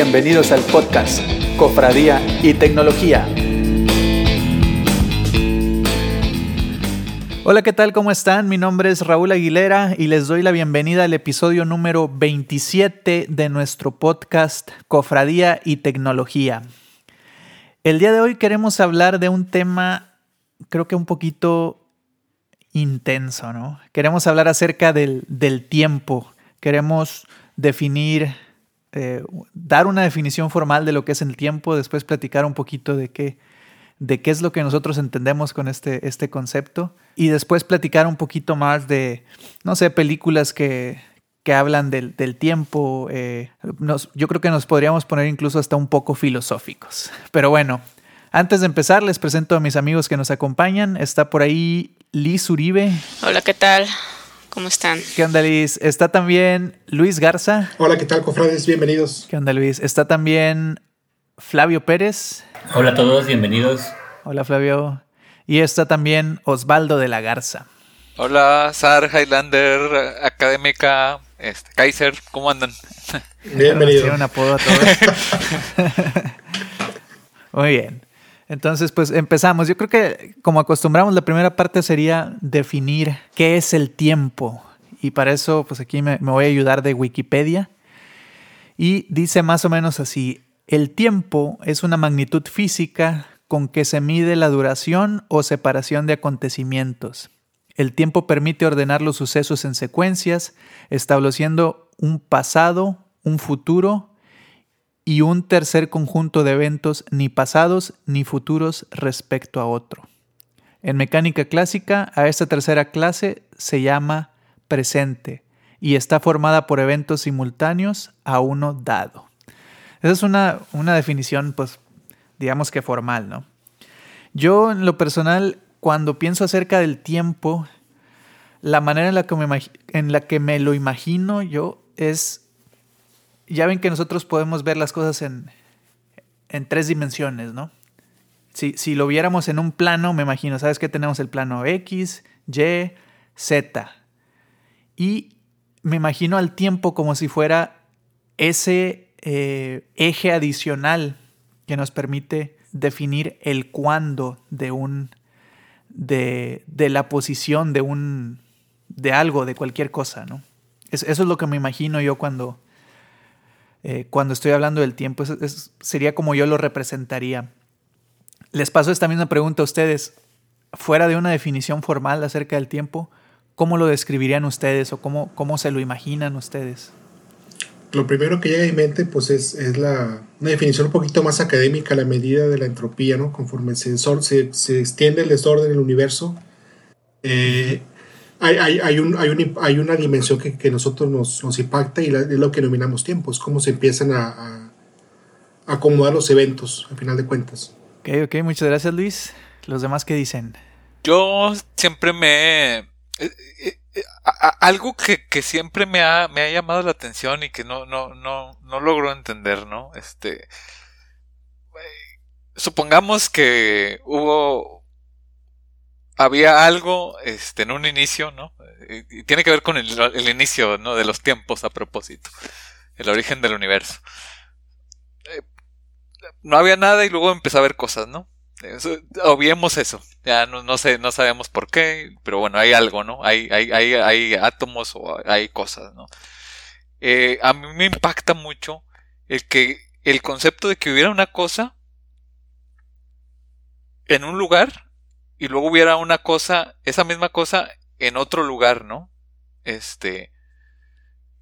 Bienvenidos al podcast Cofradía y Tecnología. Hola, ¿qué tal? ¿Cómo están? Mi nombre es Raúl Aguilera y les doy la bienvenida al episodio número 27 de nuestro podcast Cofradía y Tecnología. El día de hoy queremos hablar de un tema creo que un poquito intenso, ¿no? Queremos hablar acerca del, del tiempo, queremos definir eh, dar una definición formal de lo que es el tiempo, después platicar un poquito de qué, de qué es lo que nosotros entendemos con este, este concepto y después platicar un poquito más de, no sé, películas que, que hablan del, del tiempo. Eh, yo creo que nos podríamos poner incluso hasta un poco filosóficos. Pero bueno, antes de empezar les presento a mis amigos que nos acompañan. Está por ahí Liz Uribe. Hola, ¿qué tal? ¿Cómo están? ¿Qué onda, Luis? Está también Luis Garza. Hola, ¿qué tal, cofrades? Bienvenidos. ¿Qué onda, Luis? Está también Flavio Pérez. Hola a todos, bienvenidos. Hola, Flavio. Y está también Osvaldo de la Garza. Hola, Sar, Highlander, Académica, este, Kaiser, ¿cómo andan? Bienvenido. un apodo a todos. Muy bien. Entonces, pues empezamos. Yo creo que como acostumbramos, la primera parte sería definir qué es el tiempo. Y para eso, pues aquí me, me voy a ayudar de Wikipedia. Y dice más o menos así, el tiempo es una magnitud física con que se mide la duración o separación de acontecimientos. El tiempo permite ordenar los sucesos en secuencias, estableciendo un pasado, un futuro y un tercer conjunto de eventos ni pasados ni futuros respecto a otro. En mecánica clásica, a esta tercera clase se llama presente y está formada por eventos simultáneos a uno dado. Esa es una, una definición, pues, digamos que formal, ¿no? Yo, en lo personal, cuando pienso acerca del tiempo, la manera en la que me, en la que me lo imagino yo es ya ven que nosotros podemos ver las cosas en, en tres dimensiones, ¿no? Si, si, lo viéramos en un plano, me imagino, ¿sabes que tenemos el plano X, Y, Z? Y me imagino al tiempo como si fuera ese eh, eje adicional que nos permite definir el cuándo de un de, de, la posición de un de algo, de cualquier cosa, ¿no? eso es lo que me imagino yo cuando, eh, cuando estoy hablando del tiempo. Sería como yo lo representaría. Les paso esta misma pregunta a ustedes. Fuera de una definición formal acerca del tiempo, ¿cómo lo describirían ustedes o cómo, cómo se lo imaginan ustedes? Lo primero que llega a mi mente pues es, es la, una definición un poquito más académica, la medida de la entropía, ¿no? Conforme se, se, se extiende el desorden del universo, eh, hay, hay, hay, un, hay, un, hay, una dimensión que, que nosotros nos, nos, impacta y la, es lo que denominamos tiempo, es cómo se empiezan a, a, acomodar los eventos, al final de cuentas. Ok, ok, muchas gracias Luis. ¿Los demás qué dicen? Yo siempre me... Eh, eh, a, algo que, que, siempre me ha, me ha llamado la atención y que no, no, no, no logro entender, ¿no? Este... Supongamos que hubo había algo este, en un inicio, ¿no? Y tiene que ver con el, inicio ¿no? de los tiempos a propósito, el origen del universo. Eh, no había nada y luego empezó a haber cosas, ¿no? Eso, obviemos eso, ya no, no, sé, no sabemos por qué, pero bueno, hay algo, ¿no? Hay, hay, hay, hay átomos o hay cosas, ¿no? Eh, a mí me impacta mucho el que el concepto de que hubiera una cosa en un lugar y luego hubiera una cosa, esa misma cosa en otro lugar, ¿no? Este,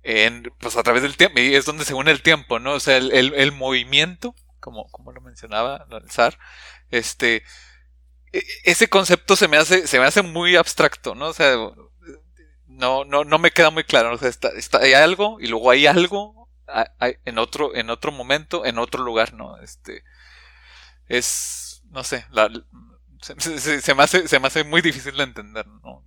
en, pues a través del tiempo, y es donde se une el tiempo, ¿no? O sea, el, el, movimiento, como, como lo mencionaba el zar, este, e, ese concepto se me hace, se me hace muy abstracto, ¿no? O sea, no, no, no me queda muy claro, o sea, está, está, hay algo y luego hay algo hay, en otro, en otro momento, en otro lugar, ¿no? Este, es, no sé, la, se, se, se, me hace, se me hace muy difícil de entender, ¿no?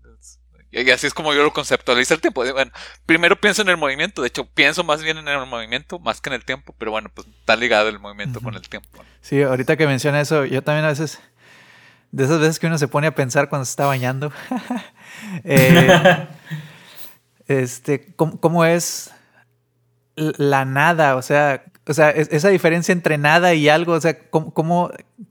Y así es como yo lo conceptualizo el tiempo. Bueno, primero pienso en el movimiento, de hecho pienso más bien en el movimiento más que en el tiempo, pero bueno, pues está ligado el movimiento uh -huh. con el tiempo. Sí, ahorita que menciona eso, yo también a veces, de esas veces que uno se pone a pensar cuando se está bañando, eh, este, ¿cómo, ¿cómo, es la nada? O sea, o sea, esa diferencia entre nada y algo, o sea, ¿cómo,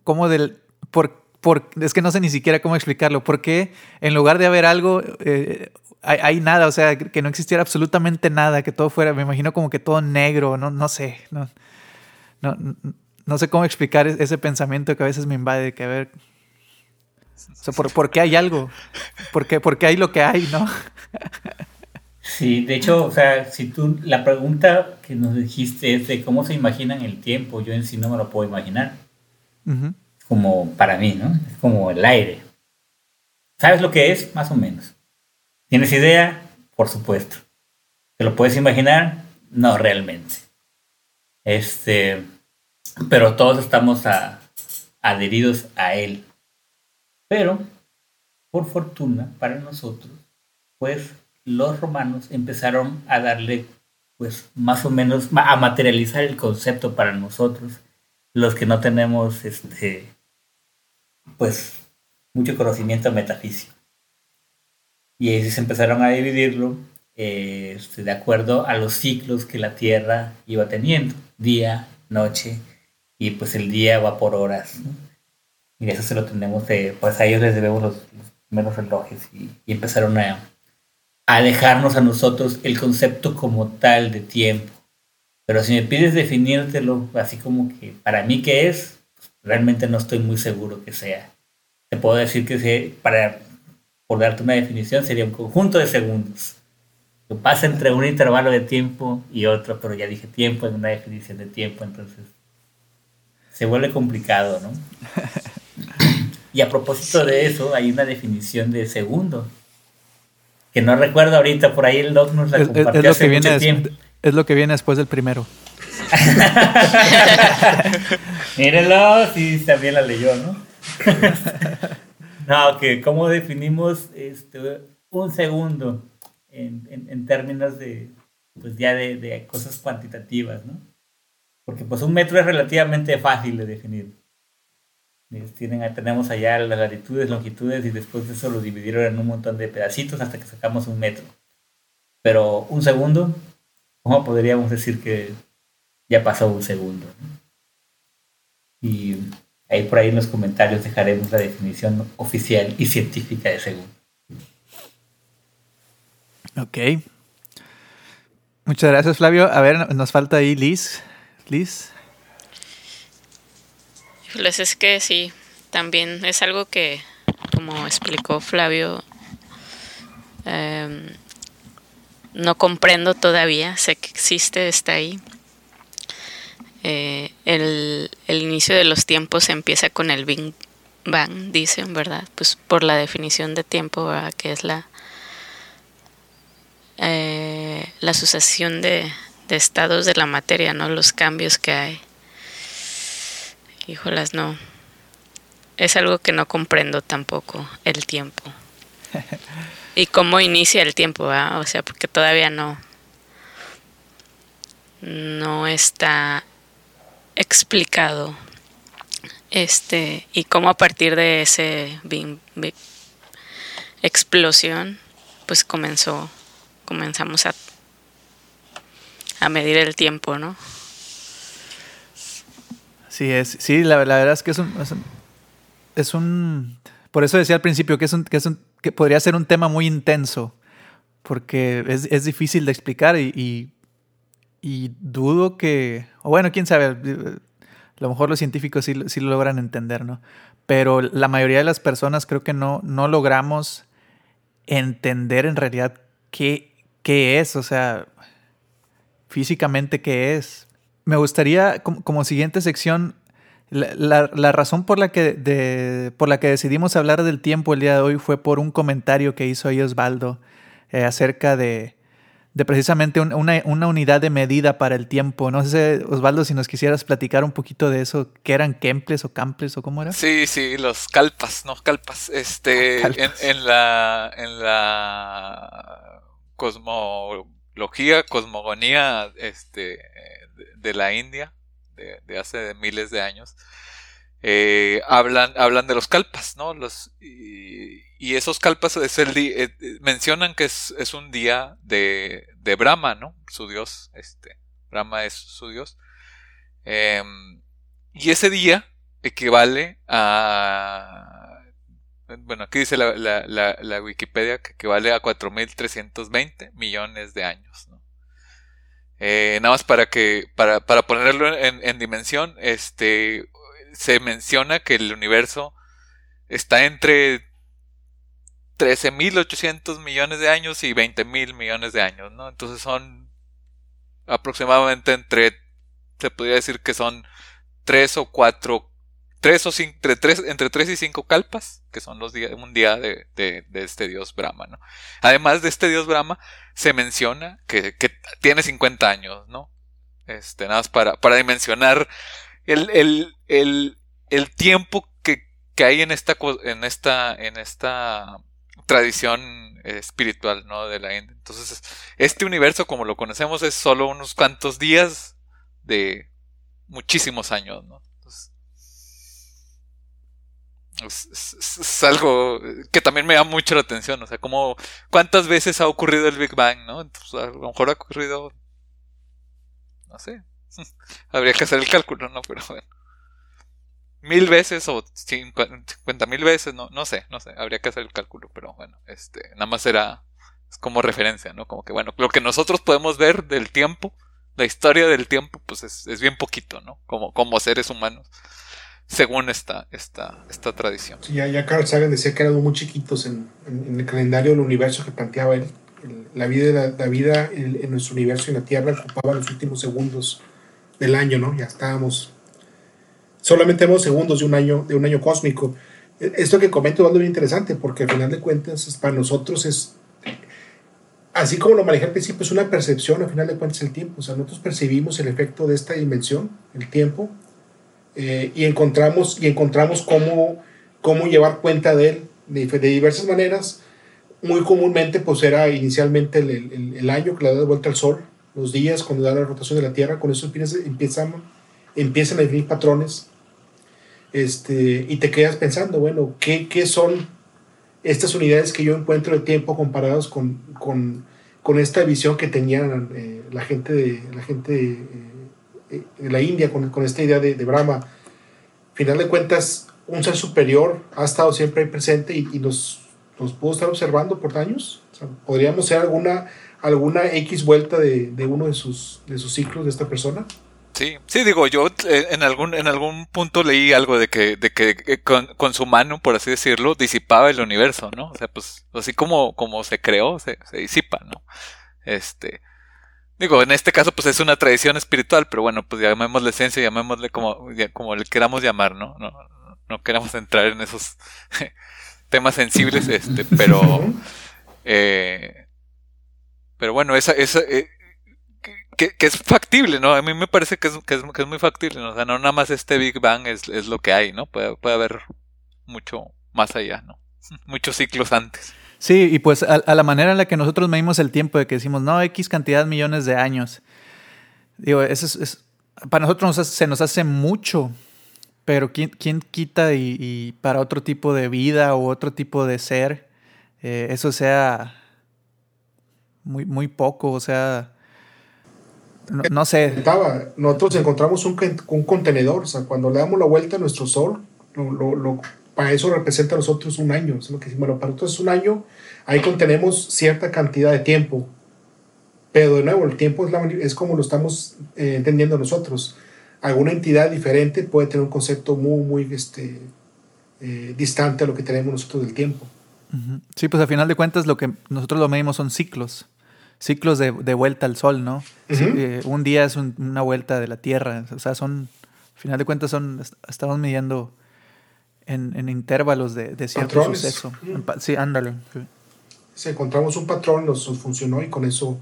cómo, del, por, por, es que no sé ni siquiera cómo explicarlo, ¿por qué en lugar de haber algo, eh, hay, nada, o sea, que no existiera absolutamente nada, que todo fuera, me imagino como que todo negro, no, no sé, no, no, no sé cómo explicar ese pensamiento que a veces me invade, que a ver, o sea, ¿por, qué hay algo? ¿Por qué, ¿Por qué hay lo que hay, no? Sí, de hecho, o sea, si tú, la pregunta que nos dijiste es de cómo se imaginan el tiempo, yo en sí no me lo puedo imaginar. Como para mí, ¿no? Es como el aire. ¿Sabes lo que es? Más o menos. ¿Tienes idea? Por supuesto. ¿Te lo puedes imaginar? No realmente. Este, pero todos estamos adheridos a él. Pero, por fortuna para nosotros, pues los romanos empezaron a darle, pues más o menos, a materializar el concepto para nosotros, los que no tenemos, este, pues, mucho conocimiento metafísico. Y se empezaron a dividirlo este, de acuerdo a los ciclos que la Tierra iba teniendo, día, noche, y pues el día va por horas. Y eso se lo tenemos, pues a ellos les debemos los, primeros relojes y empezaron a a dejarnos a nosotros el concepto como tal de tiempo. Pero si me pides definírtelo así como que para mí qué es, realmente no estoy muy seguro que sea. Te puedo decir que para, por darte una definición, sería un conjunto de segundos. Que pasa entre un intervalo de tiempo y otro, pero ya dije tiempo en una definición de tiempo, entonces se vuelve complicado, ¿no? y a propósito de eso, hay una definición de segundo que no recuerdo ahorita, por ahí el doc nos la compartió es, lo que viene tiempo. Es lo que viene después del primero. Mírenlo, sí, también la leyó, ¿no? no, que cómo definimos este, un segundo en, términos de, pues ya de, de, cosas cuantitativas, ¿no? Porque pues un metro es relativamente fácil de definir. Tienen, tenemos allá las latitudes, longitudes y después de eso lo dividieron en un montón de pedacitos hasta que sacamos un metro. Pero un segundo, ¿cómo podríamos decir que ya pasó un segundo? Y ahí por ahí en los comentarios dejaremos la definición oficial y científica de segundo. Ok. Muchas gracias, Flavio. A ver, nos falta ahí Liz. Liz. Pues es que sí, también es algo que, como explicó Flavio, em, no comprendo todavía, sé que existe, está ahí. Eh, el, inicio de los tiempos empieza con el Big Bang, dicen, ¿verdad? Pues por la definición de tiempo, que es la, eh, la sucesión de, de estados de la materia, ¿no? Los cambios que hay. Híjolas, no. Es algo que no comprendo tampoco, el tiempo. y cómo inicia el tiempo, O sea, porque todavía no. No está explicado. Este, y cómo a partir de ese explosión, pues comenzó, comenzamos a, a medir el tiempo, ¿no? Sí, es, sí la, verdad es que es un, es un, Por eso decía al principio que, es un, que, es un, que podría ser un tema muy intenso, porque es, es difícil de explicar y, y, dudo que... O bueno, quién sabe, a lo mejor los científicos sí, sí, lo logran entender, ¿no? Pero la mayoría de las personas creo que no, no logramos entender en realidad qué, qué es, o sea, físicamente qué es me gustaría, como, siguiente sección, la, razón por la, que por la que decidimos hablar del tiempo el día de hoy fue por un comentario que hizo ahí Osvaldo eh, acerca de, precisamente una, unidad de medida para el tiempo. No sé, Osvaldo, si nos quisieras platicar un poquito de eso, ¿qué eran Kemples o Camples o cómo era? Sí, sí, los calpas, no, calpas. Este, En, la, en la cosmología, cosmogonía, este, de la India, de, hace miles de años, eh, hablan, hablan de los kalpas, ¿no? Los, y, esos kalpas es el eh, mencionan que es, un día de, de, Brahma, ¿no? Su dios, este, Brahma es su dios. Em, y ese día equivale a... Bueno, aquí dice la, la, Wikipedia que equivale a 4.320 millones de años. Eh, nada más para que para, para ponerlo en, en, dimensión, este se menciona que el universo está entre 13.800 millones de años y 20.000 millones de años, ¿no? Entonces son aproximadamente entre, se podría decir que son tres o cuatro, tres o cinco, entre tres, entre tres y cinco calpas, que son los días, un día de, de, este dios Brahma, ¿no? Además de este dios Brahma, se menciona que, que tiene 50 años, ¿no? Este, nada más para, para dimensionar el, el, el, el tiempo que, que hay en esta, en esta, en esta tradición espiritual, ¿no? De la India. Entonces, este universo como lo conocemos es solo unos cuantos días de muchísimos años, ¿no? es, algo que también me da mucho la atención, o sea, como cuántas veces ha ocurrido el Big Bang, ¿no? Entonces, a lo mejor ha ocurrido, no sé, habría que hacer el cálculo, ¿no? Pero bueno mil veces o cincuenta mil veces, no, no sé, no sé, habría que hacer el cálculo, pero bueno, este, nada más era como referencia, ¿no? Como que bueno, lo que nosotros podemos ver del tiempo, la historia del tiempo, pues es, es bien poquito, ¿no? Como, como seres humanos, según esta, esta, esta tradición. ya, ya Carl Sagan decía que eran muy chiquitos en, en, el calendario del universo que planteaba él. La vida, la, vida en, nuestro universo y en la Tierra ocupaba los últimos segundos del año, ¿no? Ya estábamos solamente vemos segundos de un año, de un año cósmico. Esto que comento es muy interesante porque al final de cuentas para nosotros es, así como lo manejé al principio, es una percepción, al final de cuentas el tiempo. O sea, nosotros percibimos el efecto de esta dimensión, el tiempo, eh, y encontramos, y encontramos cómo, cómo llevar cuenta de él de, de diversas maneras. Muy comúnmente pues era inicialmente el, el, año que le da vuelta al sol, los días cuando da la rotación de la Tierra, con eso empiezan, empiezan a definir patrones este, y te quedas pensando, bueno, ¿qué, ¿qué, son estas unidades que yo encuentro de tiempo comparados con, con, con esta visión que tenían eh, la gente de la, gente de, eh, la India con, con, esta idea de, de, Brahma? Final de cuentas, un ser superior ha estado siempre presente y, y nos, nos, pudo estar observando por años. ¿Podríamos ser alguna, alguna X vuelta de, de uno de sus, de sus ciclos de esta persona? Sí, sí, digo, yo eh, en algún, en algún punto leí algo de que, de que eh, con, su mano, por así decirlo, disipaba el universo, ¿no? O sea, pues, así como, como se creó, se, se disipa, ¿no? Este, digo, en este caso, pues es una tradición espiritual, pero bueno, pues llamémosle esencia, llamémosle como, como le queramos llamar, ¿no? No, no queramos entrar en esos temas sensibles, este, pero, eh, pero bueno, esa, esa, eh, que, es factible, ¿no? A mí me parece que es, que es, que es muy factible, ¿no? O sea, no nada más este Big Bang es, es lo que hay, ¿no? Puede, puede, haber mucho más allá, ¿no? Muchos ciclos antes. Sí, y pues a, la manera en la que nosotros medimos el tiempo, de que decimos, no, X cantidad de millones de años. Digo, eso es, para nosotros se nos hace mucho, pero ¿quién, quién quita y, para otro tipo de vida o otro tipo de ser, eh, eso sea muy, muy poco, o sea no, sé. Nosotros encontramos un, un, contenedor, o sea, cuando le damos la vuelta a nuestro sol, lo, lo, para eso representa a nosotros un año. Es lo que, bueno, para nosotros es un año, ahí contenemos cierta cantidad de tiempo. Pero de nuevo, el tiempo es, es como lo estamos eh, entendiendo nosotros. Alguna entidad diferente puede tener un concepto muy, muy este, eh, distante a lo que tenemos nosotros del tiempo. Sí, pues al final de cuentas lo que nosotros lo medimos son ciclos ciclos de, de vuelta al sol, ¿no? Eh, un día es una vuelta de la Tierra, o sea, son, al final de cuentas, son, estamos midiendo en, en intervalos de, de cierto suceso. Sí, ándale. Si encontramos un patrón, nos, funcionó y con eso,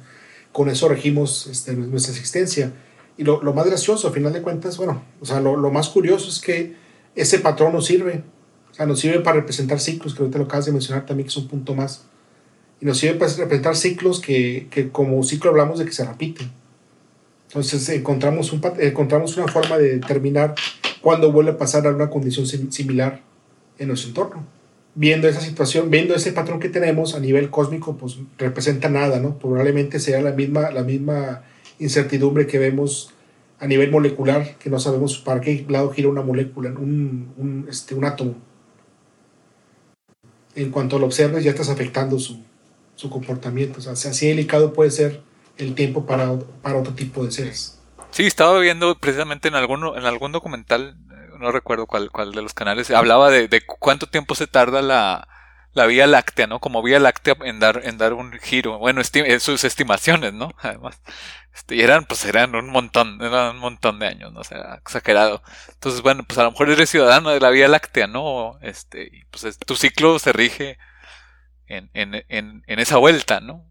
con eso regimos este, nuestra existencia. Y lo, lo, más gracioso, al final de cuentas, bueno, o sea, lo, lo, más curioso es que ese patrón nos sirve. Sea, nos sirve para representar ciclos, que ahorita lo acabas de mencionar también, que es un punto más y nos sirve para representar ciclos que, que, como ciclo hablamos de que se repiten. Entonces encontramos, un, encontramos una forma de determinar cuándo vuelve a pasar a una condición similar en nuestro entorno. Viendo esa situación, viendo ese patrón que tenemos a nivel cósmico, pues representa nada, ¿no? Probablemente sea la misma, la misma incertidumbre que vemos a nivel molecular, que no sabemos para qué lado gira una molécula, un, un, este, un átomo. En cuanto lo observes, ya estás afectando su, su comportamiento. O sea, así delicado puede ser el tiempo para, para otro tipo de seres. Sí, estaba viendo precisamente en algún, en algún documental, eh, no recuerdo cuál, cuál de los canales, hablaba de cuánto tiempo se tarda la, la Vía Láctea, ¿no? Como Vía Láctea en dar, en dar un giro. Bueno, sus estimaciones, ¿no? Además. Este, y eran, pues eran un montón, eran un montón de años, ¿no? O sea, exagerado. Entonces, bueno, pues a lo mejor eres ciudadano de la Vía Láctea, ¿no? Este, y pues tu ciclo se rige en, en, en, en esa vuelta, ¿no?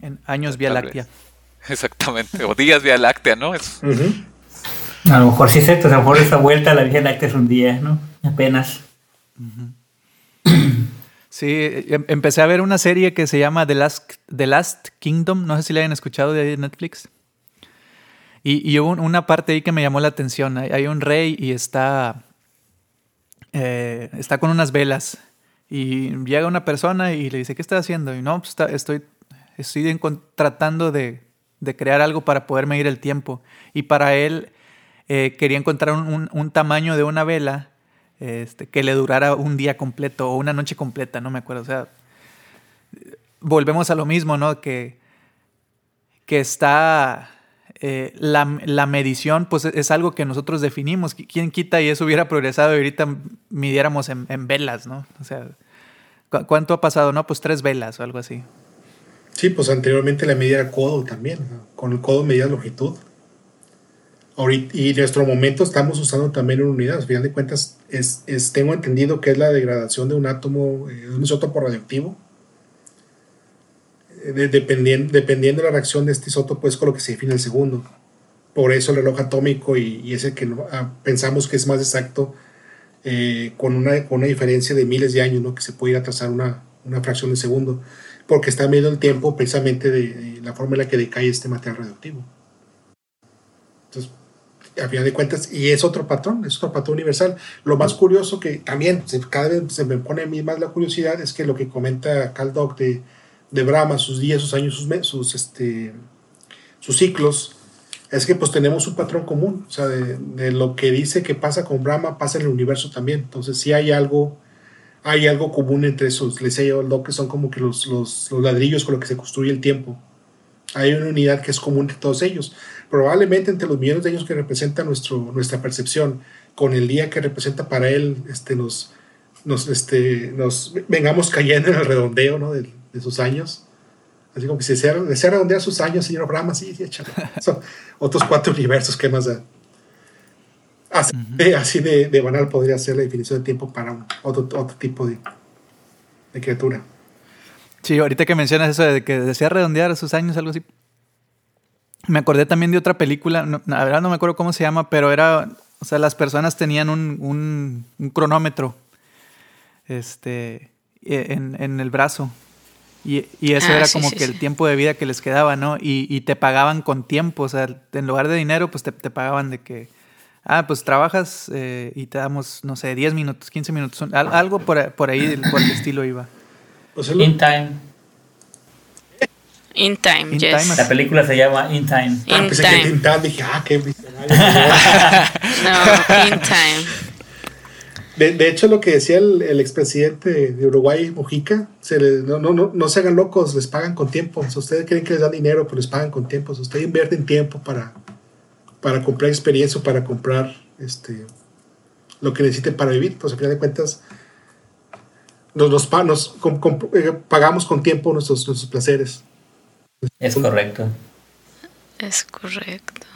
En años Vía Láctea. Exactamente, o días Vía Láctea, ¿no? Es... A lo mejor sí es cierto, a lo mejor esa vuelta a la Vía Láctea es un día, ¿no? Apenas. Sí, em, empecé a ver una serie que se llama The Last, The Last Kingdom, no sé si la hayan escuchado de Netflix. Y, hubo una parte ahí que me llamó la atención. Hay, un rey y está, eh, está con unas velas. Y llega una persona y le dice, ¿qué está haciendo? Y no, pues estoy, estoy tratando de, crear algo para poder medir el tiempo. Y para él eh, quería encontrar un, tamaño de una vela este, que le durara un día completo o una noche completa, no me acuerdo. O sea, volvemos a lo mismo, ¿no? Que, que está eh, la, la, medición, pues es algo que nosotros definimos. ¿Quién quita y eso hubiera progresado y ahorita midiéramos en, velas, ¿no? O sea, ¿cuánto ha pasado? No, pues tres velas o algo así. Sí, pues anteriormente la medida era codo también. Con el codo medía longitud y en nuestro momento estamos usando también una unidad. Al final de cuentas, es, tengo entendido que es la degradación de un átomo, eh, de un isótopo radioactivo. Eh, dependiendo, dependiendo de la reacción de este isótopo es con lo que se define el segundo. Por eso el reloj atómico y, ese que ah, pensamos que es más exacto, eh, con, una, con una diferencia de miles de años, ¿no? que se puede ir a trazar una, una fracción de segundo, porque está midiendo el tiempo precisamente de, de la forma en la que decae este material radioactivo. Entonces, a final de cuentas, y es otro patrón, es otro patrón universal. Lo más curioso que también cada vez se me pone a mí más la curiosidad es que lo que comenta Carl de, de Brahma, sus días, sus años, sus, sus, este, sus ciclos, es que pues tenemos un patrón común, o sea, de, lo que dice que pasa con Brahma pasa en el universo también. Entonces, si hay algo, hay algo común entre esos, les sé yo, que son como que los, los, los ladrillos con los que se construye el tiempo. Hay una unidad que es común entre todos ellos probablemente entre los millones de años que representa nuestro, nuestra percepción, con el día que representa para él, este, nos, nos, este, nos vengamos cayendo en el redondeo ¿no? de, sus años. Así como que si desea, desea redondear sus años, señor Brahma, sí, sí, Son otros cuatro universos que más da. Así, de, así de, de, banal podría ser la definición de tiempo para otro, otro tipo de, de criatura. Sí, ahorita que mencionas eso de que desea redondear sus años, algo así, me acordé también de otra película, la verdad no me acuerdo cómo se llama, pero era, o sea, las personas tenían un, un, cronómetro este, e, en, en, el brazo. Y, y eso ah, era como que el tiempo de vida que les quedaba, ¿no? Y, y, te pagaban con tiempo, o sea, en lugar de dinero, pues te, te pagaban de que, ah, pues trabajas eh, y te damos, no sé, 10 minutos, 15 minutos, algo por, por ahí, por el estilo iba. In time. In Time, yes. La película se llama In Time. In ah, pensé time. que In Time, dije, ah, qué no, In Time. De, de, hecho, lo que decía el, el expresidente de Uruguay, Mujica, se no, no, no, no, se hagan locos, les pagan con tiempo. O sea, ustedes creen que les dan dinero, pero les pagan con tiempo. O sea, ustedes invierten tiempo para, para comprar experiencia, para comprar este, lo que necesiten para vivir. Entonces, al final de cuentas, nos, nos, nos eh, pagamos con tiempo nuestros, nuestros placeres. Es correcto. Es correcto.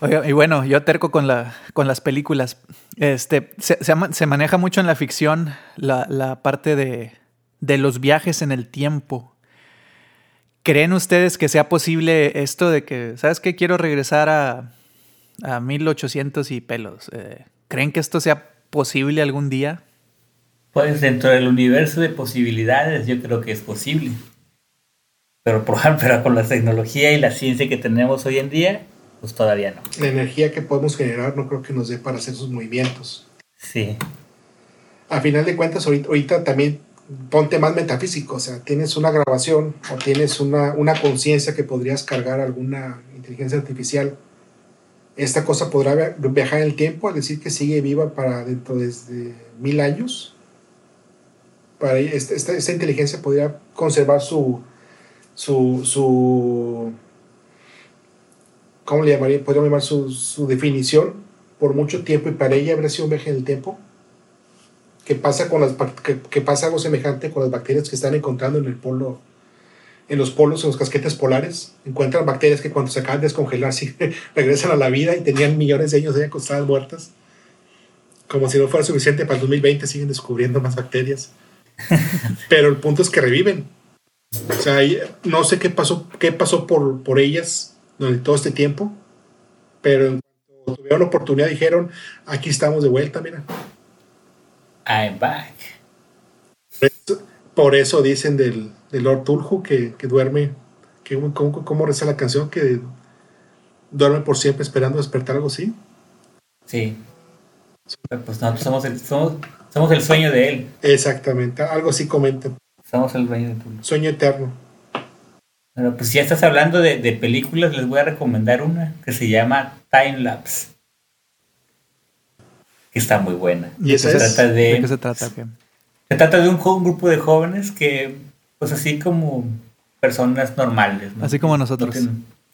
Oiga, y bueno, yo terco con, la, con las películas. Este, se, se, maneja mucho en la ficción la, la parte de, de, los viajes en el tiempo. ¿Creen ustedes que sea posible esto de que, ¿sabes qué? Quiero regresar a, a 1800 y pelos. Eh, ¿Creen que esto sea posible algún día? Pues dentro del universo de posibilidades yo creo que es posible. Pero, por, ejemplo, con la tecnología y la ciencia que tenemos hoy en día, pues todavía no. La energía que podemos generar no creo que nos dé para hacer esos movimientos. Sí. A final de cuentas, ahorita, también ponte más metafísico, o sea, tienes una grabación o tienes una, una conciencia que podrías cargar alguna inteligencia artificial esta cosa podrá viajar en el tiempo, es decir, que sigue viva para dentro de mil años. Para esta, esta, inteligencia podría conservar su, su, su ¿cómo le llamaría? Podríamos llamar su, su, definición por mucho tiempo y para ella habría sido un viaje en el tiempo. ¿Qué pasa, con las, que, pasa algo semejante con las bacterias que están encontrando en el polo, en los polos, en los casquetes polares? Encuentran bacterias que cuando se acaban de descongelar sí, regresan a la vida y tenían millones de ellos ahí acostadas muertas. Como si no fuera suficiente para el 2020 siguen descubriendo más bacterias. Pero el punto es que reviven. O sea, no sé qué pasó, qué pasó por, por ellas durante todo este tiempo, pero en cuanto tuvieron la oportunidad dijeron, aquí estamos de vuelta, mira. I'm back. Por eso, dicen del, Lord Tulhu que, duerme, que ¿cómo, reza la canción? Que duerme por siempre esperando despertar algo así. Sí. Pues nosotros somos el, somos, el sueño de él. Exactamente, algo así comenta. Somos el dueño de Tulhu. Sueño eterno. Bueno, pues si ya estás hablando de, películas, les voy a recomendar una que se llama Time Lapse. Que está muy buena. ¿Y se trata de, qué se trata? Se trata de un, grupo de jóvenes que, pues así como personas normales. Así como nosotros.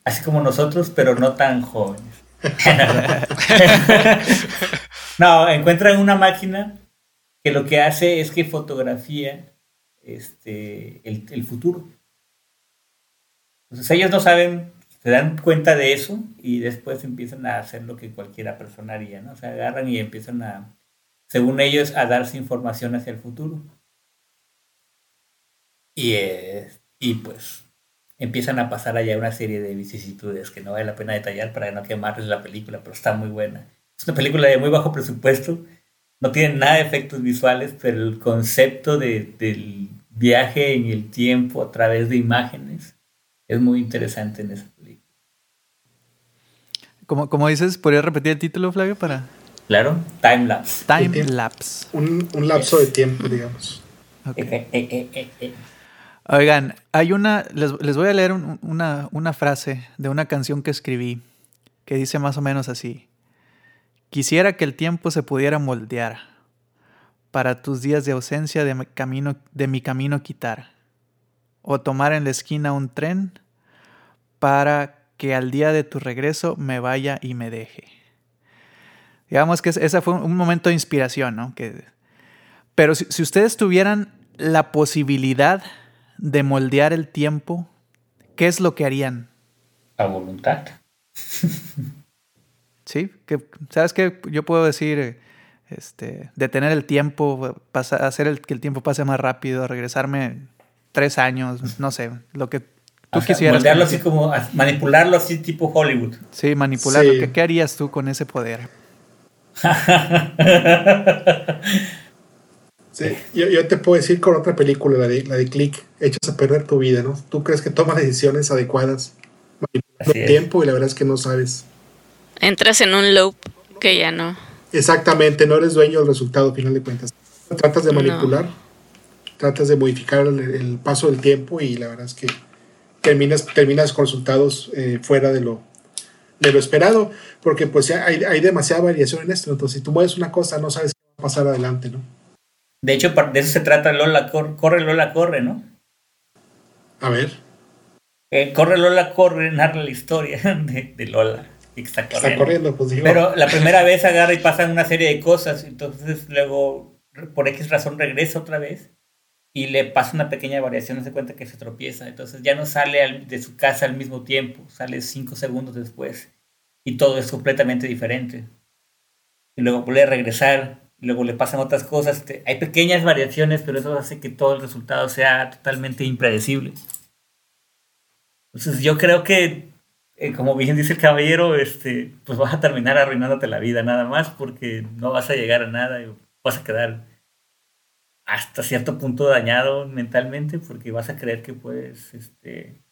así como nosotros, pero no tan jóvenes. no, encuentran una máquina que lo que hace es que fotografía este, el, el futuro. Entonces ellos no saben, se dan cuenta de eso y después empiezan a hacer lo que cualquiera persona haría, ¿no? O sea, agarran y empiezan a, según ellos, a darse información hacia el futuro. Y, eh, y pues empiezan a pasar allá una serie de vicisitudes que no vale la pena detallar para no quemarles la película, pero está muy buena. Es una película de muy bajo presupuesto, no tiene nada de efectos visuales, pero el concepto de, del viaje en el tiempo a través de imágenes es muy interesante en esa película. Como, como dices, ¿podrías repetir el título, Flavio, para...? Claro, Time Lapse. Time Lapse. Un, lapso de tiempo, digamos. Eh, eh, eh, Oigan, hay una, les, voy a leer una, una frase de una canción que escribí que dice más o menos así. Quisiera que el tiempo se pudiera moldear para tus días de ausencia de mi camino quitar o tomar en la esquina un tren para que al día de tu regreso me vaya y me deje. Digamos que ese fue un momento de inspiración, ¿no? Pero si, ustedes tuvieran la posibilidad de moldear el tiempo, ¿qué es lo que harían? A voluntad. sí, que, ¿sabes qué? Yo puedo decir, este, detener el tiempo, hacer que el tiempo pase más rápido, regresarme tres años, no sé, lo que tú quisieras. Moldearlo así como, manipularlo así tipo Hollywood. Sí, manipularlo. ¿Qué, harías tú con ese poder? sí, yo, te puedo decir con otra película, la de, la de Click, Hechos a perder tu vida, ¿no? Tú crees que tomas decisiones adecuadas, manipulando tiempo y la verdad es que no sabes. Entras en un loop que ya no. Exactamente, no eres dueño del resultado, al final de cuentas. Tratas de manipular tratas de modificar el, paso del tiempo y la verdad es que terminas, terminas con resultados eh, fuera de lo, de lo esperado, porque pues hay, hay demasiada variación en esto, entonces si tú mueves una cosa no sabes qué va a pasar adelante, ¿no? De hecho, de eso se trata Lola, corre Lola, corre, ¿no? A ver. Eh, corre Lola, corre, narra la historia de, Lola. Está corriendo. pues, Pero la primera vez agarra y pasan una serie de cosas, entonces luego por X razón regresa otra vez y le pasa una pequeña variación, se cuenta que se tropieza, entonces ya no sale de su casa al mismo tiempo, sale cinco segundos después y todo es completamente diferente. Y luego vuelve a regresar, y luego le pasan otras cosas, hay pequeñas variaciones, pero eso hace que todo el resultado sea totalmente impredecible. Entonces yo creo que, eh, como bien dice el caballero, este, pues vas a terminar arruinándote la vida nada más porque no vas a llegar a nada y vas a quedar hasta cierto punto dañado mentalmente porque vas a creer que puedes este,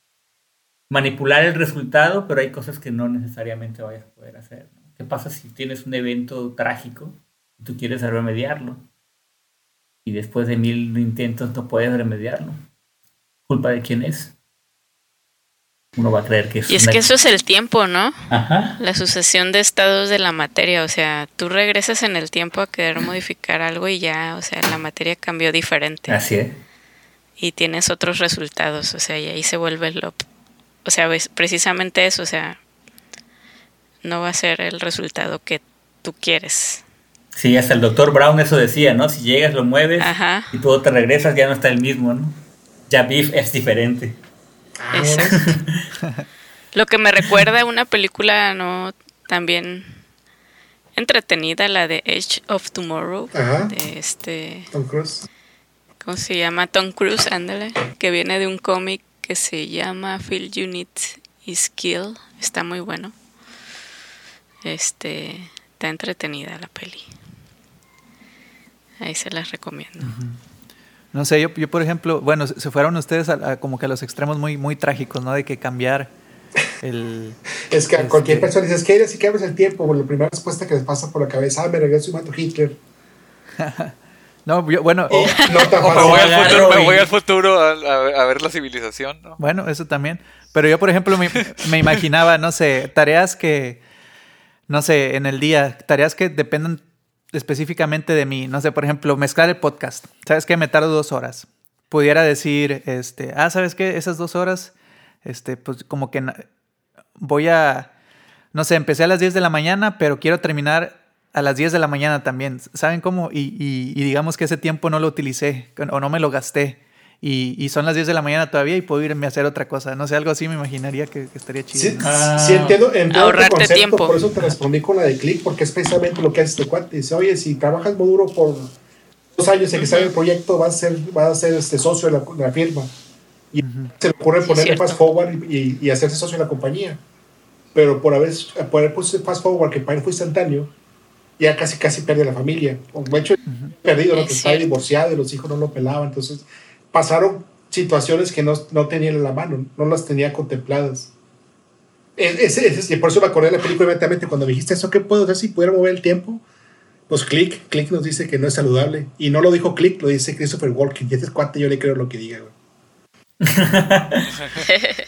manipular el resultado, pero hay cosas que no necesariamente vayas a poder hacer. ¿Qué pasa si tienes un evento trágico y tú quieres remediarlo? Y después de mil intentos no puedes remediarlo. ¿Culpa de quién es? Uno va a creer que es... Y es que eso es el tiempo, ¿no? Ajá. La sucesión de estados de la materia, o sea, tú regresas en el tiempo a querer modificar algo y ya, o sea, la materia cambió diferente. Así es. Y tienes otros resultados, o sea, y ahí se vuelve lo... O sea, ves, precisamente eso, o sea, no va a ser el resultado que tú quieres. Sí, hasta el doctor Brown eso decía, ¿no? Si llegas, lo mueves Ajá. y tú te regresas, ya no está el mismo, ¿no? Ya Biff es diferente. Ah, Exacto. Lo que me recuerda a una película no también entretenida, la de Edge of Tomorrow, Ajá. de este, Tom Cruise. ¿cómo se llama? Tom Cruise, ándale, que viene de un cómic que se llama Feel Unit is Kill, está muy bueno. Este, está entretenida la peli. Ahí se las recomiendo. No sé, yo, yo por ejemplo, bueno, se fueron ustedes a, a como que a los extremos muy, muy trágicos, ¿no? De que cambiar el... Es que a Este- cualquier persona dices, ¿qué eres? ¿Y qué abres el tiempo? Bueno, la primera respuesta que les pasa por la cabeza, ah, me regreso y mato Hitler. No, yo- bueno, no tan O me fácil. voy al futuro, me y- voy al futuro a, a- a ver la civilización, ¿no? bueno, eso también. Pero yo, por ejemplo, me, me imaginaba, no sé, tareas que, no sé, en el día, tareas que dependen específicamente de mí. No sé, por ejemplo, mezclar el podcast. ¿Sabes qué? Me tardo dos horas. Pudiera decir, este, ah, ¿sabes qué? Esas dos horas, este, pues como que voy a, no sé, empecé a las 10 de la mañana, pero quiero terminar a las 10 de la mañana también. ¿Saben cómo? Y- y digamos que ese tiempo no lo utilicé o no me lo gasté. Y, y son las 10 de la mañana todavía y puedo irme a hacer otra cosa. No sé, algo así me imaginaría que, que estaría chido. Sí, ¿no? Ah. sí entiendo, entiendo tu Ahorrarte concepto, tiempo. por eso te respondí con la de click, porque es precisamente lo que hace este cuate. Dice, oye, si trabajas muy duro por dos años en que sale el proyecto, vas a ser, vas a ser este socio de la, de la firma. Y se le ocurre Sí, ponerle fast forward y, y hacerse socio de la compañía. Pero por haber, por haber puesto fast forward, que para él fue instantáneo, ya casi casi pierde la familia. O de hecho, perdido, ¿no? Es que estaba cierto. divorciado y los hijos no lo pelaban. Entonces, pasaron situaciones que no, no tenían en la mano, no las tenía contempladas. Es, es- es- y por eso me acordé de la película inmediatamente cuando me dijiste eso, ¿qué puedo hacer si pudiera mover el tiempo? Pues Click, Click nos dice que no es saludable. Y no lo dijo Click, lo dice Christopher Walken. Y ese es cuate, yo le creo lo que diga, güey.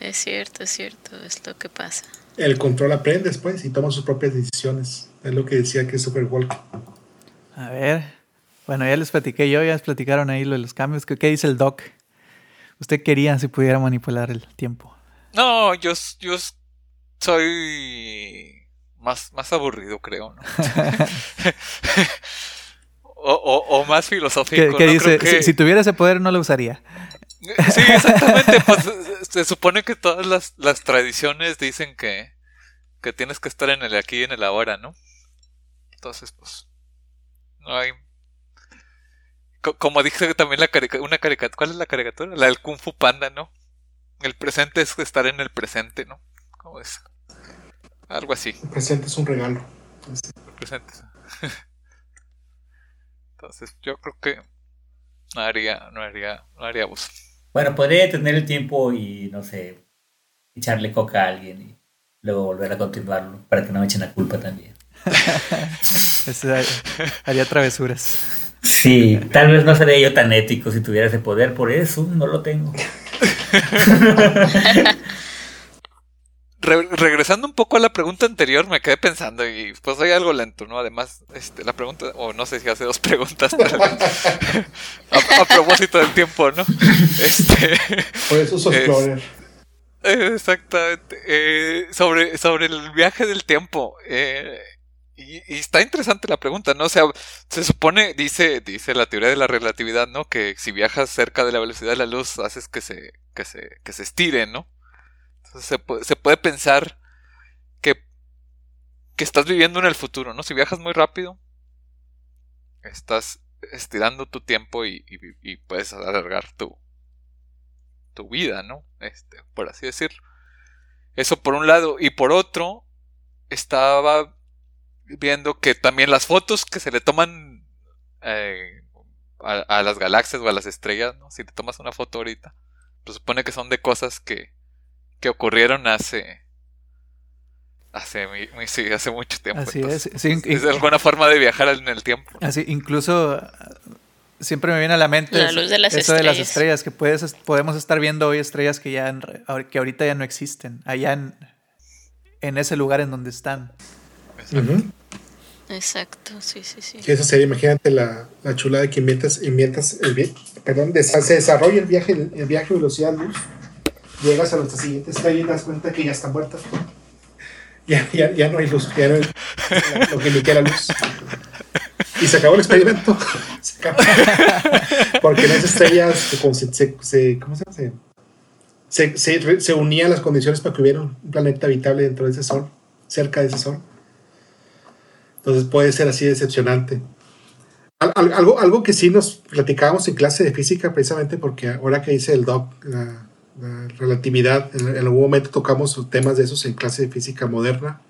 Es cierto, es cierto, es lo que pasa. El control aprende después y toma sus propias decisiones. Es lo que decía Christopher Walken. A ver. Bueno, ya les platiqué yo, ya les platicaron ahí lo de los cambios. ¿Qué, qué dice el doc? Usted quería si pudiera manipular el tiempo. No, yo, yo soy más, más aburrido, creo, ¿no? o, o, o más ¿Qué, filosófico. qué ¿no? dice? Creo que- Si, si tuviera ese poder no lo usaría. Sí, exactamente. Pues se supone que todas las, las tradiciones dicen que, que tienes que estar en el aquí y en el ahora, ¿no? Entonces, pues, no hay... Co- Como dice también la carica- una caricatura, ¿cuál es la caricatura? La del Kung Fu Panda, ¿no? El presente es estar en el presente, ¿no? ¿Cómo es? Algo así. El presente es un regalo. el presente. Entonces, yo creo que no haría, no haría, no haría abuso. Bueno, podría tener el tiempo y, no sé, echarle coca a alguien y luego volver a continuarlo para que no me echen la culpa también. Haría travesuras. Sí, tal vez no sería yo tan ético si tuviera ese poder, por eso no lo tengo. Re- regresando un poco a la pregunta anterior, me quedé pensando y pues soy algo lento, ¿no? Además, este, la pregunta, o no sé si hace dos preguntas a, a propósito del tiempo, ¿no? Este, Por eso sos Es- exactamente. Eh, sobre, sobre el viaje del tiempo. eh, y, está interesante la pregunta, ¿no? O sea, se supone, dice, dice la teoría de la relatividad, ¿no? Que si viajas cerca de la velocidad de la luz, haces que se, que se, que se estire, ¿no? Entonces se, pu- se puede pensar que, que estás viviendo en el futuro, ¿no? Si viajas muy rápido, estás estirando tu tiempo y, y- y puedes alargar tu, tu vida, ¿no? Este, por así decirlo. Eso por un lado. Y por otro, estaba viendo que también las fotos que se le toman eh, a, a las galaxias o a las estrellas, ¿no? Si te tomas una foto ahorita, pues supone que son de cosas que, que ocurrieron hace hace, mi- mi- sí, hace mucho tiempo. Así entonces, es. Sí, in- es alguna forma de viajar en el tiempo. Así, incluso siempre me viene a la mente la luz de las eso estrellas. de las estrellas, que puedes, podemos estar viendo hoy estrellas que ya que ahorita ya no existen, allá en, en ese lugar en donde están. Exacto, sí, sí, sí. esa sería, imagínate la, la chulada que inventas, inventas el perdón, se desarrolla el viaje, el viaje velocidad luz, llegas a nuestra siguiente estrella y das cuenta que ya está muerta. Ya, ya, ya no hay luz, ya no hay lo que la luz. Y se acabó el experimento. Se acabó. Porque en esa estrella se, se, se, ¿cómo se llama? Se, se, se, unían las condiciones para que hubiera un planeta habitable dentro de ese sol, cerca de ese sol. Entonces puede ser así decepcionante. algo, algo que sí nos platicábamos en clase de física, precisamente porque ahora que dice el doc, la, relatividad, en, algún momento tocamos temas de esos en clase de física moderna.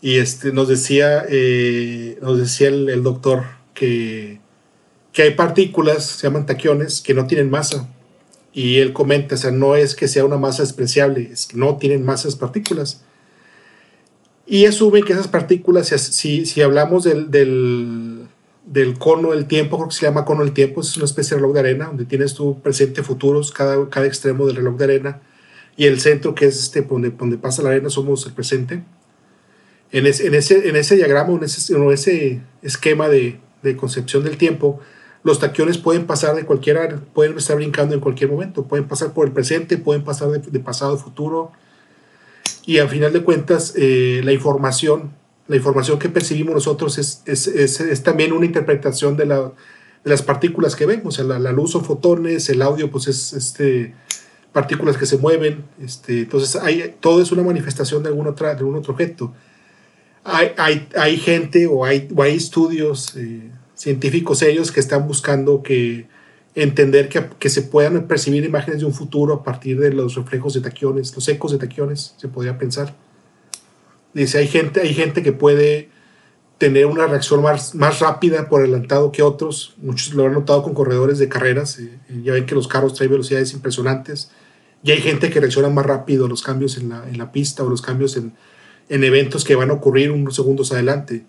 Y este, nos decía, eh, nos decía el, doctor que, que hay partículas, se llaman taquiones, que no tienen masa. Y él comenta, o sea, no es que sea una masa despreciable, es que no tienen masas partículas. Y asume que esas partículas, si, si hablamos del, del, del, cono del tiempo, creo que se llama cono del tiempo, es una especie de reloj de arena, donde tienes tu presente, futuros, cada, cada extremo del reloj de arena, y el centro, que es este, donde, donde pasa la arena, somos el presente. En, ese, en, ese, en ese diagrama, en ese, en ese esquema de, de concepción del tiempo, los taquiones pueden pasar de cualquier, pueden estar brincando en cualquier momento, pueden pasar por el presente, pueden pasar de, de pasado futuro, y al final de cuentas eh, la información, la información que percibimos nosotros es, es, es, también una interpretación de, la, de, las partículas que vemos. O sea, la, luz son fotones, el audio pues es este, partículas que se mueven. Este, entonces hay, todo es una manifestación de algún, otra, de algún otro objeto. Hay, hay, hay gente o hay, o hay estudios eh, científicos ellos que están buscando que entender que, que, se puedan percibir imágenes de un futuro a partir de los reflejos de taquiones, los ecos de taquiones, se podría pensar. Dice, hay gente, hay gente que puede tener una reacción más, más rápida por adelantado que otros. Muchos lo han notado con corredores de carreras. Eh, ya ven que los carros traen velocidades impresionantes. Y hay gente que reacciona más rápido a los cambios en la, en la pista o los cambios en, en eventos que van a ocurrir unos segundos adelante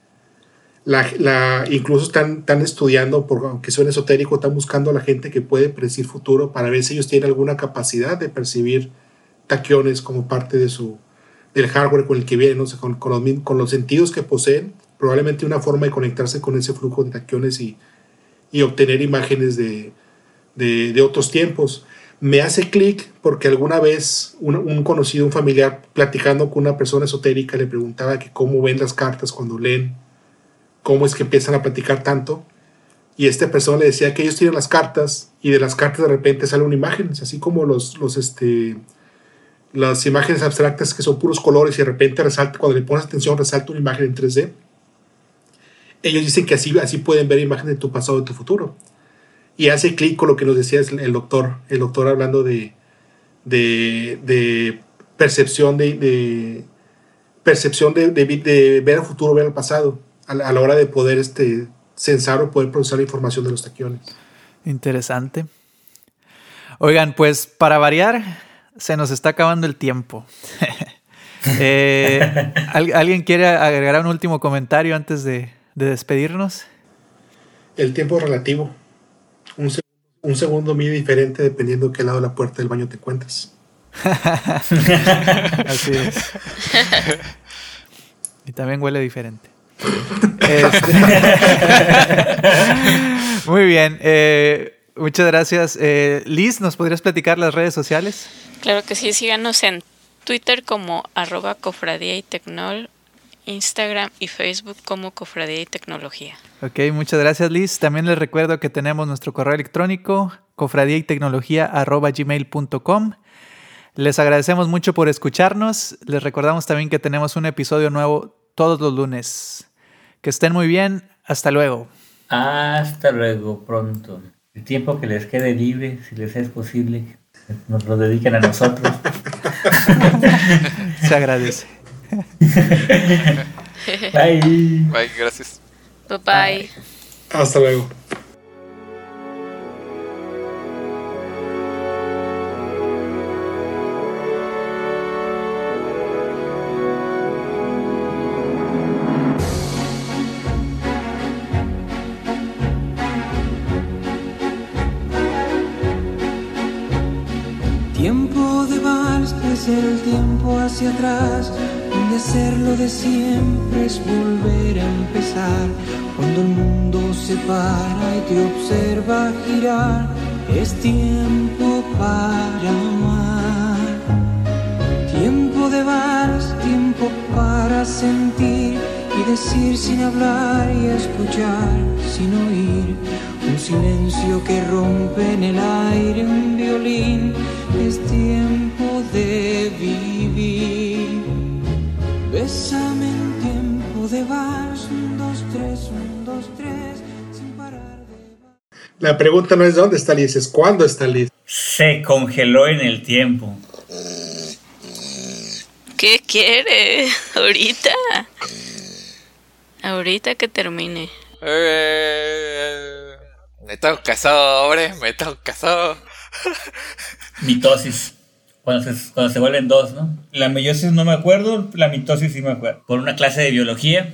la, incluso están, están estudiando, por, aunque suene esotérico, están buscando a la gente que puede predecir futuro para ver si ellos tienen alguna capacidad de percibir taquiones como parte de su, del hardware con el que vienen, con, los, con, los, sentidos que poseen, probablemente una forma de conectarse con ese flujo de taquiones y, obtener imágenes de, de, de, otros tiempos. Me hace clic porque alguna vez un, un, conocido, un familiar, platicando con una persona esotérica, le preguntaba que cómo ven las cartas cuando leen cómo es que empiezan a platicar tanto. Y esta persona le decía que ellos tienen las cartas y de las cartas de repente sale una imagen, así como los, los, este, las imágenes abstractas que son puros colores y de repente resalta, cuando le pones atención resalta una imagen en 3D. Ellos dicen que así, así pueden ver imágenes de tu pasado y de tu futuro. Y hace clic con lo que nos decía el doctor, el doctor hablando de, de, percepción de, percepción de, ver el futuro, ver el pasado a la, hora de poder este, censar o poder procesar la información de los taquiones. Interesante. Oigan, pues para variar, se nos está acabando el tiempo. Eh, ¿Alguien quiere agregar un último comentario antes de, despedirnos? El tiempo relativo. Un, un segundo mide diferente dependiendo de qué lado de la puerta del baño te encuentres. Así es. Y también huele diferente. Este, muy bien. Eh, muchas gracias. Eh, Liz, ¿nos podrías platicar las redes sociales? Claro que sí, síganos en Twitter como arroba cofradía y tecnol, Instagram y Facebook como cofradía y tecnología. Ok, muchas gracias Liz. También les recuerdo que tenemos nuestro correo electrónico cofradía y tecnología arroba gmail.com. Les agradecemos mucho por escucharnos. Les recordamos también que tenemos un episodio nuevo todos los lunes. Que estén muy bien. Hasta luego. Hasta luego, pronto. El tiempo que les quede libre, si les es posible, nos lo dediquen a nosotros. Se agradece. Bye. Bye, gracias. bye. bye. Hasta luego. Hacer el tiempo hacia atrás, donde hacerlo de siempre es volver a empezar. Cuando el mundo se para y te observa girar, es tiempo para amar. Tiempo de vals, tiempo para sentir y decir sin hablar y escuchar sin oír. Un silencio que rompe en el aire un violín. Es tiempo de vivir. Bésame en tiempo de vals. Un, dos, tres, un, dos, tres. Sin parar de. La pregunta no es dónde está Liz, es cuándo está Liz. Se congeló en el tiempo. ¿Qué quiere? Ahorita. Ahorita que termine. Me tengo casado, hombre, me tengo casado. Mitosis. Cuando se, cuando se vuelven dos, ¿no? La meiosis no me acuerdo, la mitosis sí me acuerdo. Por una clase de biología,